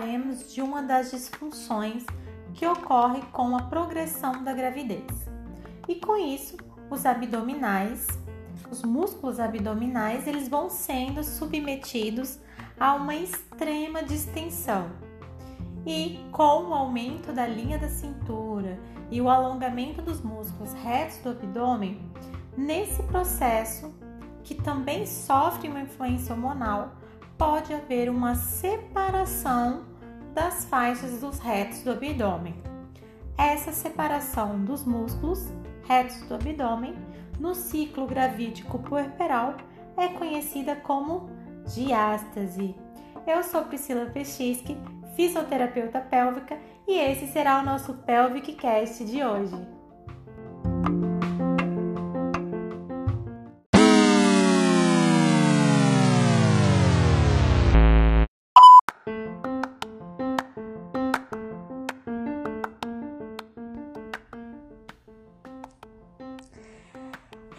Falaremos de uma das disfunções que ocorre com a progressão da gravidez. E com isso, os abdominais, os músculos abdominais, eles vão sendo submetidos a uma extrema distensão. E com o aumento da linha da cintura e o alongamento dos músculos retos do abdômen, nesse processo, que também sofre uma influência hormonal, pode haver uma separação das faixas dos retos do abdômen. Essa separação dos músculos retos do abdômen no ciclo gravídico puerperal é conhecida como diástase. Eu sou Priscila Pechisky, fisioterapeuta pélvica, e esse será o nosso Pelvic Cast de hoje.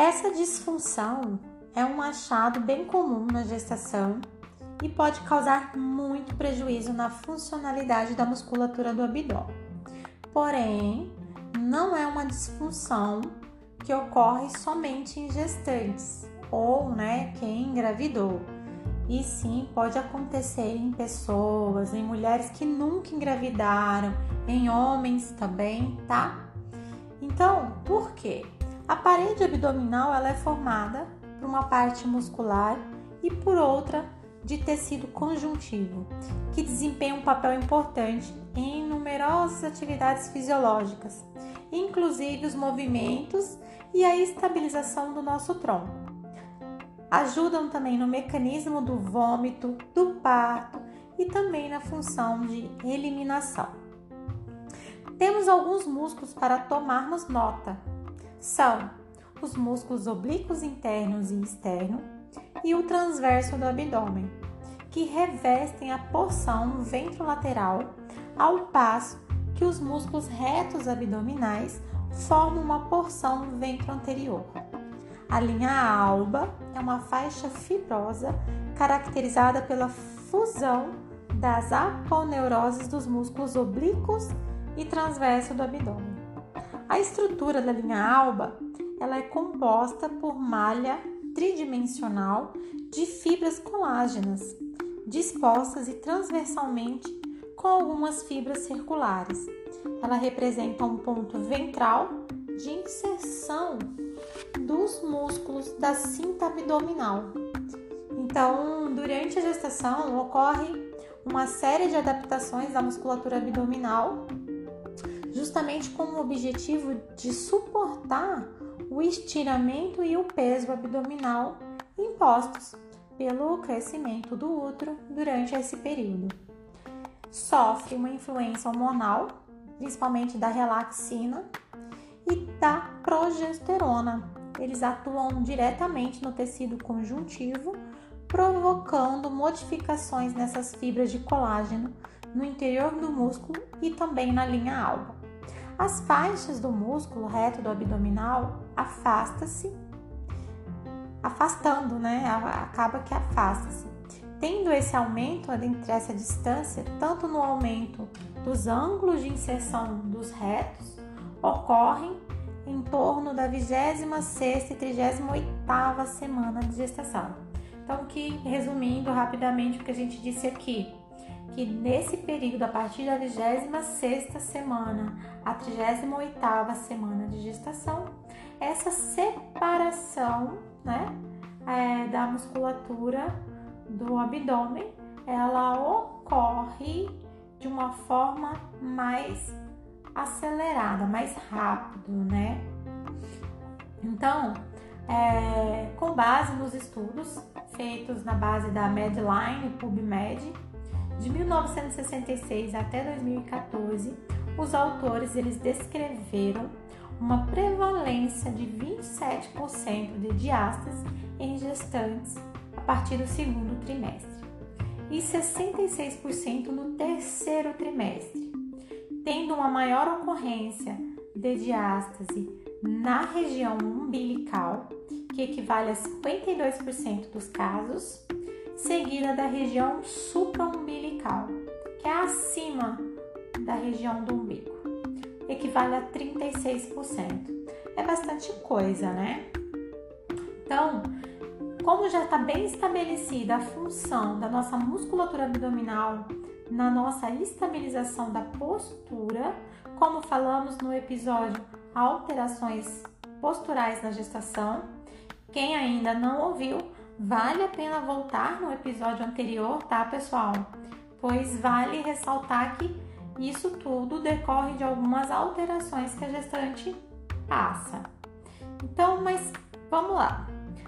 Essa disfunção é um achado bem comum na gestação e pode causar muito prejuízo na funcionalidade da musculatura do abdômen. Porém, não é uma disfunção que ocorre somente em gestantes ou, né, quem engravidou. E sim, pode acontecer em pessoas, em mulheres que nunca engravidaram, em homens também, tá? Então, por quê? A parede abdominal ela é formada por uma parte muscular e por outra de tecido conjuntivo, que desempenha um papel importante em numerosas atividades fisiológicas, inclusive os movimentos e a estabilização do nosso tronco. Ajudam também no mecanismo do vômito, do parto e também na função de eliminação. Temos alguns músculos para tomarmos nota, são os músculos oblíquos internos e externo e o transverso do abdômen, que revestem a porção ventrolateral, ao passo que os músculos retos abdominais formam uma porção ventro-anterior. A linha alba é uma faixa fibrosa caracterizada pela fusão das aponeuroses dos músculos oblíquos e transverso do abdômen. A estrutura da linha alba ela é composta por malha tridimensional de fibras colágenas, dispostas e transversalmente com algumas fibras circulares. Ela representa um ponto ventral de inserção dos músculos da cinta abdominal. Então, durante a gestação ocorre uma série de adaptações da musculatura abdominal justamente com o objetivo de suportar o estiramento e o peso abdominal impostos pelo crescimento do útero durante esse período. Sofre uma influência hormonal, principalmente da relaxina e da progesterona. Eles atuam diretamente no tecido conjuntivo, provocando modificações nessas fibras de colágeno no interior do músculo e também na linha alba. As faixas do músculo reto do abdominal afasta-se, afastando, né? Acaba que afasta-se. Tendo esse aumento entre essa distância, tanto no aumento dos ângulos de inserção dos retos, ocorrem em torno da 26 e 38 semana de gestação. Então, que resumindo rapidamente o que a gente disse aqui, que nesse período, a partir da 26ª semana à 38ª semana de gestação, essa separação né, é, da musculatura do abdômen, ela ocorre de uma forma mais acelerada, mais rápido, né? Então, é, com base nos estudos feitos na base da Medline, PubMed, de 1966 até 2014, os autores eles descreveram uma prevalência de 27% de diástase em gestantes a partir do segundo trimestre e 66% no terceiro trimestre, tendo uma maior ocorrência de diástase na região umbilical, que equivale a 52% dos casos, seguida da região supraumbilical, que é acima da região do umbigo, equivale a 36%. É bastante coisa, né? Então, como já está bem estabelecida a função da nossa musculatura abdominal na nossa estabilização da postura, como falamos no episódio Alterações posturais na gestação, quem ainda não ouviu, vale a pena voltar no episódio anterior, tá, pessoal? Pois vale ressaltar que isso tudo decorre de algumas alterações que a gestante passa. Então, mas vamos lá.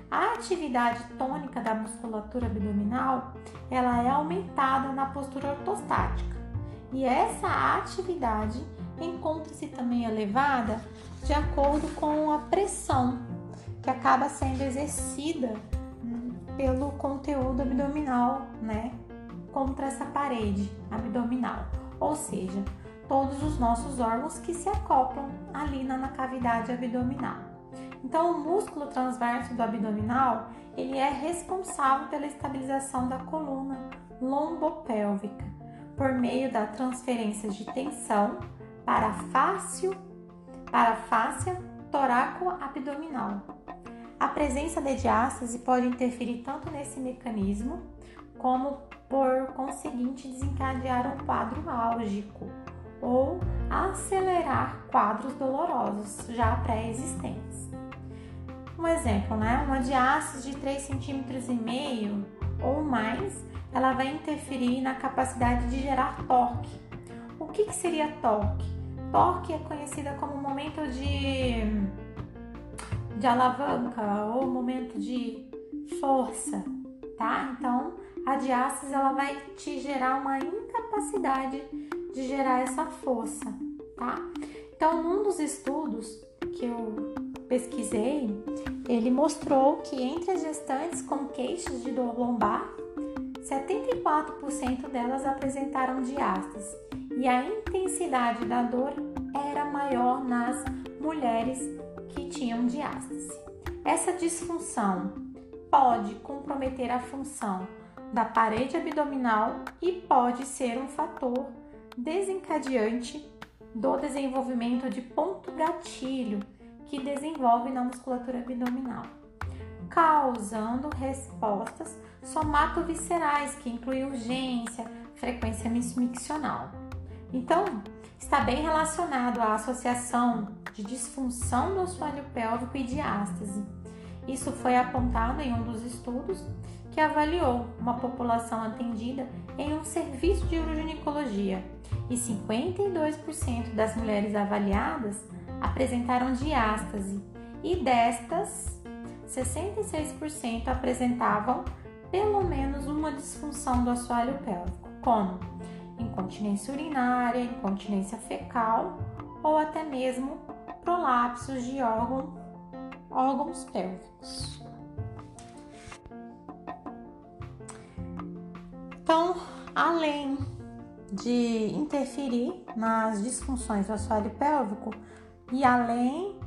A atividade tônica da musculatura abdominal, ela é aumentada na postura ortostática. E essa atividade encontra-se também elevada de acordo com a pressão que acaba sendo exercida pelo conteúdo abdominal, né, contra essa parede abdominal. Ou seja, todos os nossos órgãos que se acoplam ali na, na cavidade abdominal. Então, o músculo transverso do abdominal, ele é responsável pela estabilização da coluna lombopélvica por meio da transferência de tensão para a para a fáscia toraco-abdominal. A presença de diástase pode interferir tanto nesse mecanismo como por conseguinte desencadear um quadro álgico ou acelerar quadros dolorosos já pré-existentes. Um exemplo, né? Uma diástase de 3,5 cm ou mais, ela vai interferir na capacidade de gerar torque. O que, que seria torque? Torque é conhecida como momento de, de alavanca ou momento de força, tá? Então, a diástase ela vai te gerar uma incapacidade de gerar essa força, tá? Então, num dos estudos que eu pesquisei, ele mostrou que entre as gestantes com queixas de dor lombar, 74% delas apresentaram diástase e a intensidade da dor era maior nas mulheres que tinham diástase. Essa disfunção pode comprometer a função da parede abdominal e pode ser um fator desencadeante do desenvolvimento de ponto gatilho que desenvolve na musculatura abdominal, causando respostas somatoviscerais, que incluem urgência, frequência miccional. Então, está bem relacionado à associação de disfunção do assoalho pélvico e diástase. Isso foi apontado em um dos estudos que avaliou uma população atendida em um serviço de uroginecologia e 52% das mulheres avaliadas apresentaram diástase e destas, 66% apresentavam pelo menos uma disfunção do assoalho pélvico, como incontinência urinária, incontinência fecal ou até mesmo prolapsos de órgão, órgãos pélvicos. Então, além de interferir nas disfunções do assoalho pélvico e além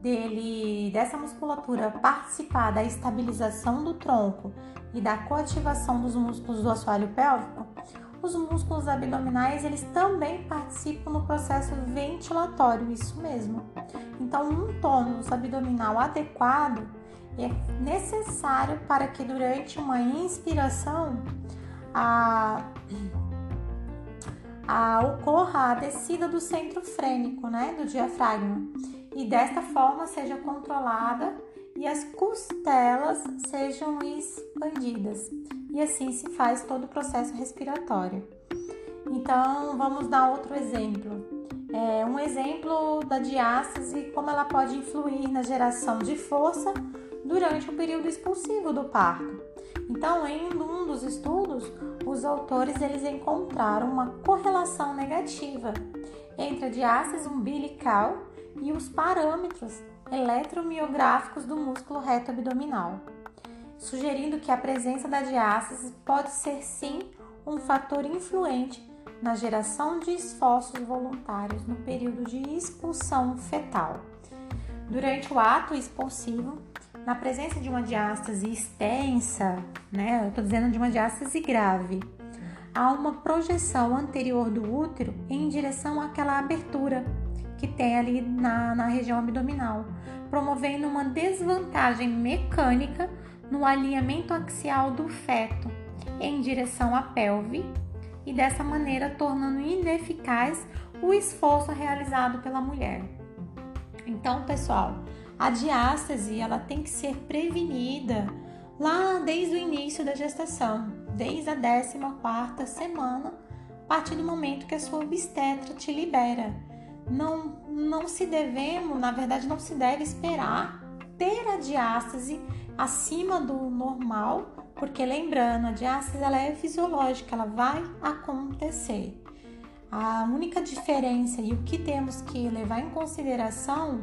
dele dessa musculatura participar da estabilização do tronco e da coativação dos músculos do assoalho pélvico, os músculos abdominais eles também participam no processo ventilatório, isso mesmo. Então, um tônus abdominal adequado é necessário para que durante uma inspiração a, a ocorra a descida do centro frênico, né, do diafragma, e desta forma seja controlada e as costelas sejam expandidas. E assim se faz todo o processo respiratório. Então, vamos dar outro exemplo. É um exemplo da diástase, como ela pode influir na geração de força durante o período expulsivo do parto. Então, em um dos estudos, os autores eles encontraram uma correlação negativa entre a diástase umbilical e os parâmetros eletromiográficos do músculo reto abdominal, sugerindo que a presença da diástase pode ser sim um fator influente na geração de esforços voluntários no período de expulsão fetal. Durante o ato expulsivo, na presença de uma diástase extensa, né? Eu estou dizendo de uma diástase grave, há uma projeção anterior do útero em direção àquela abertura que tem ali na, na região abdominal, promovendo uma desvantagem mecânica no alinhamento axial do feto em direção à pelve e dessa maneira tornando ineficaz o esforço realizado pela mulher. Então, pessoal, a diástase ela tem que ser prevenida lá desde o início da gestação, desde a 14 semana, a partir do momento que a sua obstetra te libera. Não, não se devemos, na verdade, não se deve esperar ter a diástase acima do normal, porque lembrando, a diástase ela é fisiológica, ela vai acontecer. A única diferença e o que temos que levar em consideração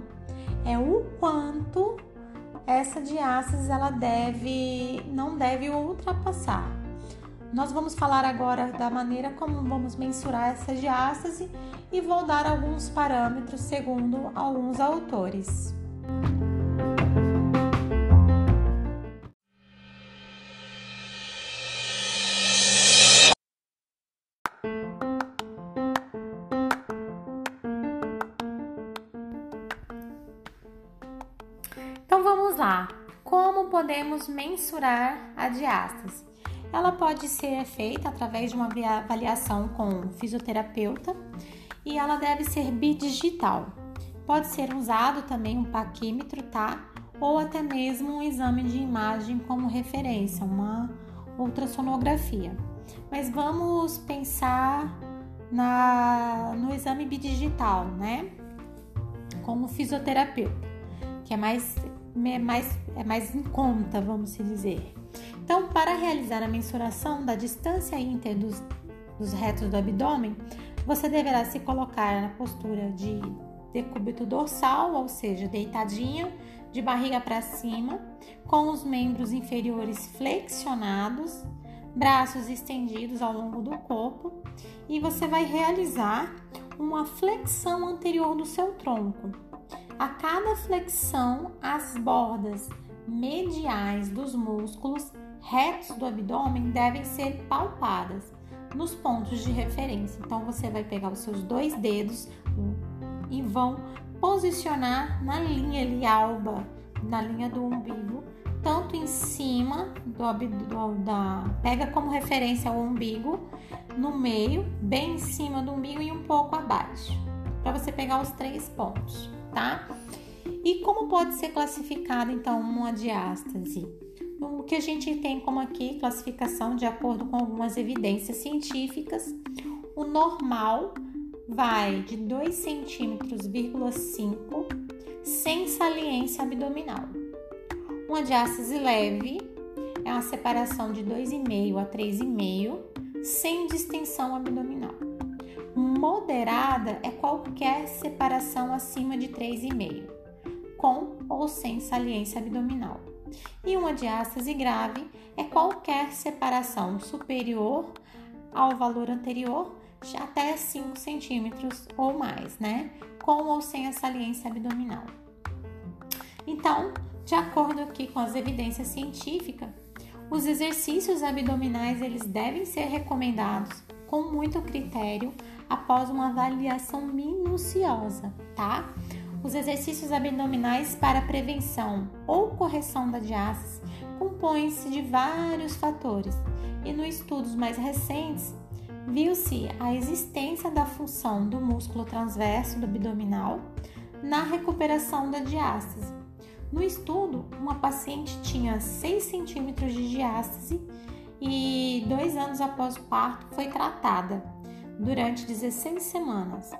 é o quanto essa diástase ela deve não deve ultrapassar. Nós vamos falar agora da maneira como vamos mensurar essa diástase e vou dar alguns parâmetros segundo alguns autores. Mensurar a diástase? Ela pode ser feita através de uma avaliação com fisioterapeuta e ela deve ser bidigital. Pode ser usado também um paquímetro, tá? Ou até mesmo um exame de imagem como referência, uma ultrassonografia. Mas vamos pensar na, no exame bidigital, né? Como fisioterapeuta, que é mais, é mais, é mais em conta, vamos dizer. Então, para realizar a mensuração da distância ínter dos, dos retos do abdômen, você deverá se colocar na postura de decúbito dorsal, ou seja, deitadinha, de barriga para cima, com os membros inferiores flexionados, braços estendidos ao longo do corpo, e você vai realizar uma flexão anterior do seu tronco. A cada flexão, as bordas mediais dos músculos retos do abdômen devem ser palpadas nos pontos de referência. Então você vai pegar os seus dois dedos e vão posicionar na linha ali alba, na linha do umbigo, tanto em cima do, do da pega como referência o umbigo, no meio, bem em cima do umbigo e um pouco abaixo, para você pegar os três pontos, tá? E como pode ser classificada então uma diástase? O que a gente tem como aqui classificação de acordo com algumas evidências científicas, o normal vai de 2 centímetros, sem saliência abdominal. Uma diástase leve é uma separação de 2,5 a 3,5 sem distensão abdominal. Moderada é qualquer separação acima de 3,5, com ou sem saliência abdominal. E uma diástase grave é qualquer separação superior ao valor anterior, até 5 centímetros ou mais, né? Com ou sem a saliência abdominal. Então, de acordo aqui com as evidências científicas, os exercícios abdominais eles devem ser recomendados com muito critério após uma avaliação minuciosa, tá? Os exercícios abdominais para prevenção ou correção da diástase compõem-se de vários fatores e nos estudos mais recentes viu-se a existência da função do músculo transverso do abdominal na recuperação da diástase. No estudo, uma paciente tinha 6 centímetros de diástase e dois anos após o parto foi tratada durante 16 semanas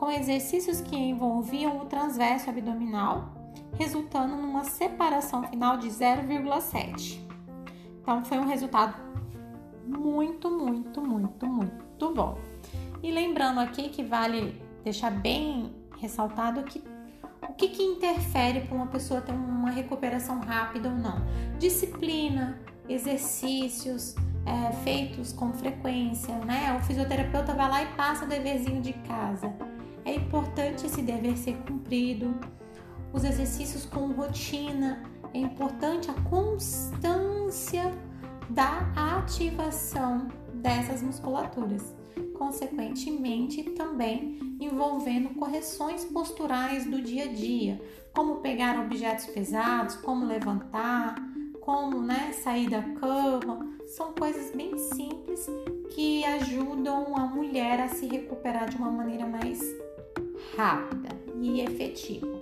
com exercícios que envolviam o transverso abdominal, resultando numa separação final de 0,7. Então foi um resultado muito, muito, muito, muito bom. E lembrando aqui que vale deixar bem ressaltado que o que, que interfere para uma pessoa ter uma recuperação rápida ou não? Disciplina, exercícios é, feitos com frequência, né? O fisioterapeuta vai lá e passa o deverzinho de casa é importante esse dever ser cumprido. Os exercícios com rotina é importante a constância da ativação dessas musculaturas, consequentemente também envolvendo correções posturais do dia a dia, como pegar objetos pesados, como levantar, como né, sair da cama, são coisas bem simples que ajudam a mulher a se recuperar de uma maneira mais rápida e efetiva.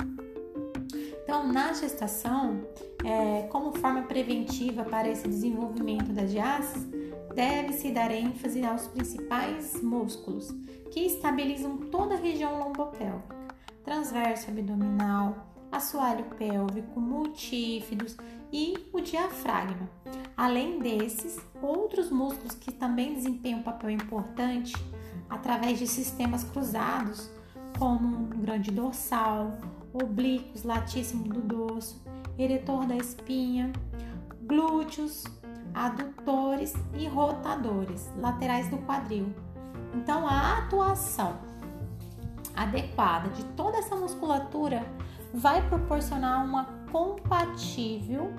Então, na gestação, é, como forma preventiva para esse desenvolvimento da diástase, deve-se dar ênfase aos principais músculos que estabilizam toda a região lombopélvica, transverso abdominal, assoalho pélvico, multífidos e o diafragma. Além desses, outros músculos que também desempenham um papel importante através de sistemas cruzados, como o grande dorsal, oblíquos, latíssimo do dorso, eretor da espinha, glúteos, adutores e rotadores laterais do quadril. Então, a atuação adequada de toda essa musculatura vai proporcionar uma compatível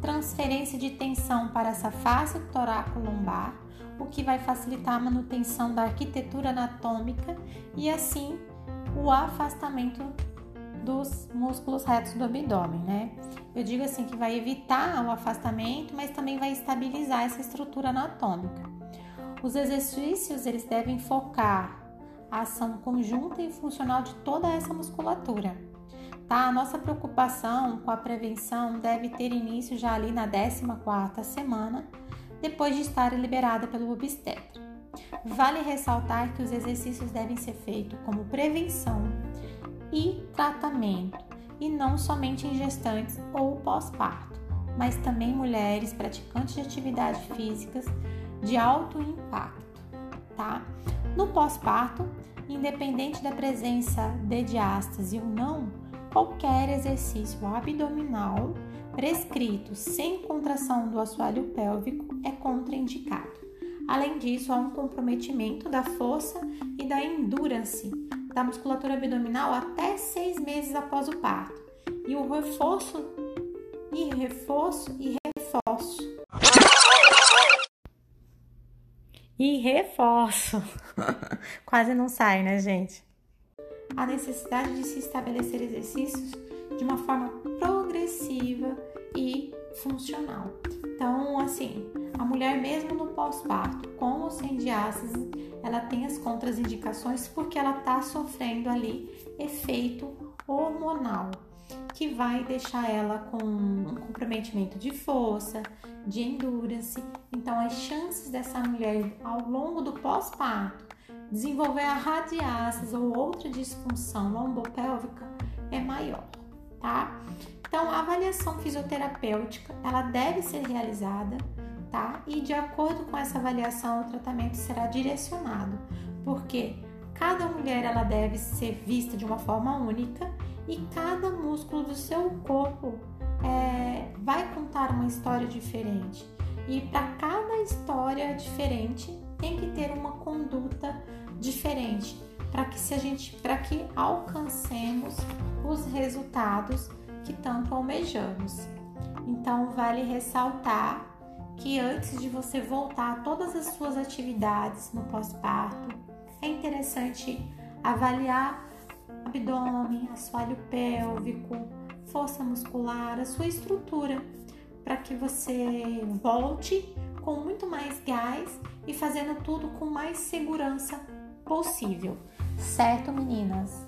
transferência de tensão para essa face torácico-lombar, o que vai facilitar a manutenção da arquitetura anatômica e assim o afastamento dos músculos retos do abdômen, né? Eu digo assim que vai evitar o afastamento, mas também vai estabilizar essa estrutura anatômica. Os exercícios eles devem focar a ação conjunta e funcional de toda essa musculatura tá? A nossa preocupação com a prevenção deve ter início já ali na 14ª semana, depois de estar liberada pelo obstetra. Vale ressaltar que os exercícios devem ser feitos como prevenção e tratamento, e não somente em gestantes ou pós-parto, mas também mulheres praticantes de atividades físicas de alto impacto, tá? No pós-parto, independente da presença de diástase ou não, qualquer exercício abdominal prescrito sem contração do assoalho pélvico é contraindicado. Além disso, há um comprometimento da força e da endurance da musculatura abdominal até seis meses após o parto. E o reforço e reforço e reforço. E reforço. Quase não sai, né, gente? A necessidade de se estabelecer exercícios de uma forma progressiva e funcional. Então, assim, a mulher mesmo no pós-parto, com ou sem diástase, ela tem as contraindicações porque ela está sofrendo ali efeito hormonal que vai deixar ela com um comprometimento de força, de endurance. Então, as chances dessa mulher ao longo do pós-parto desenvolver a radiácea ou outra disfunção lombopélvica é maior, tá? Então, a avaliação fisioterapêutica, ela deve ser realizada, tá? E de acordo com essa avaliação, o tratamento será direcionado, porque cada mulher ela deve ser vista de uma forma única e cada músculo do seu corpo é, vai contar uma história diferente. E para cada história diferente, tem que ter uma conduta diferente para que se a gente para que alcancemos os resultados que tanto almejamos. Então vale ressaltar que antes de você voltar a todas as suas atividades no pós-parto, é interessante avaliar abdômen, assoalho pélvico, força muscular, a sua estrutura, para que você volte com muito mais gás e fazendo tudo com mais segurança possível. Certo, meninas?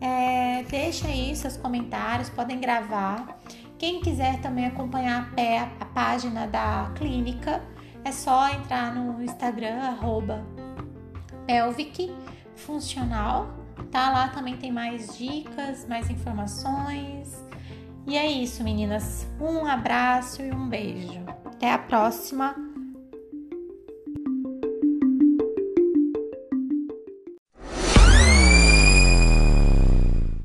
É, deixa aí seus comentários, podem gravar. Quem quiser também acompanhar a pé a página da clínica, é só entrar no Instagram, arroba pelvic funcional, tá? Lá também tem mais dicas, mais informações. E é isso, meninas. Um abraço e um beijo. Até a próxima